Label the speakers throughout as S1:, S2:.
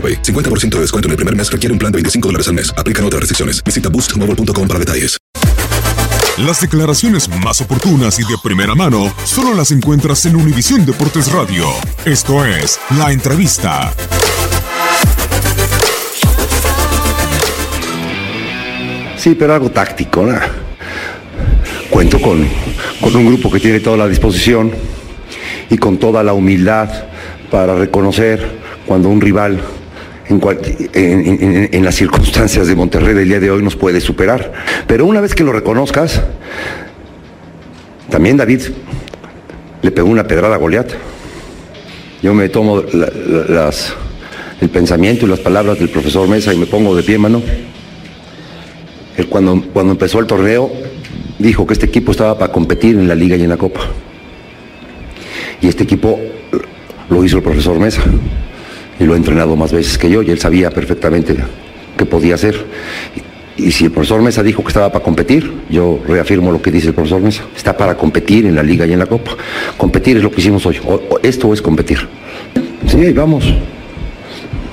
S1: AroPay. 50% de descuento en el primer mes requiere un plan de 25 dólares al mes. Aplican otras restricciones. Visita boostmobile.com para detalles.
S2: Las declaraciones más oportunas y de primera mano solo las encuentras en Univisión Deportes Radio. Esto es La Entrevista.
S3: Sí, pero algo táctico, ¿no? Cuento con, con un grupo que tiene toda la disposición y con toda la humildad para reconocer cuando un rival en, las circunstancias de Monterrey del día de hoy nos puede superar. Pero una vez que lo reconozcas, también David le pegó una pedrada a Goliat. Yo me tomo el pensamiento y las palabras del profesor Mesa y me pongo de pie, mano. Él cuando, cuando empezó el torneo dijo que este equipo estaba para competir en la liga y en la copa. Y este equipo lo hizo el profesor Mesa. Y lo ha entrenado más veces que yo y él sabía perfectamente qué podía hacer. Y, si el profesor Mesa dijo que estaba para competir, yo reafirmo lo que dice el profesor Mesa. Está para competir en la liga y en la copa. Competir es lo que hicimos hoy. Esto es competir. Sí, vamos.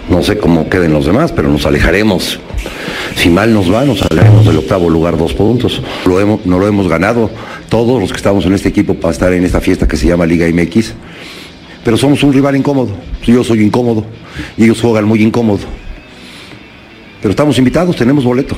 S3: No sé cómo queden los demás, pero nos alejaremos. Si mal nos va, nos alejaremos del octavo lugar, dos puntos. No lo hemos ganado todos los que estamos en este equipo para estar en esta fiesta que se llama Liga MX. Pero somos un rival incómodo. Yo soy incómodo y ellos juegan muy incómodo. Pero estamos invitados, tenemos boleto.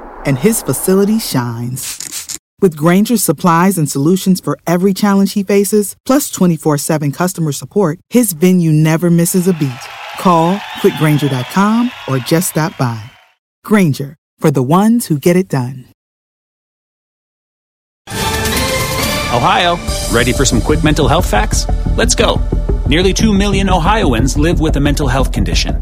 S4: and his facility shines. With Granger's supplies and solutions for every challenge he faces, plus 24 7 customer support, his venue never misses a beat. Call quickgranger.com or just stop by. Granger, for the ones who get it done.
S5: Ohio, ready for some quick mental health facts? Let's go. Nearly 2 million Ohioans live with a mental health condition.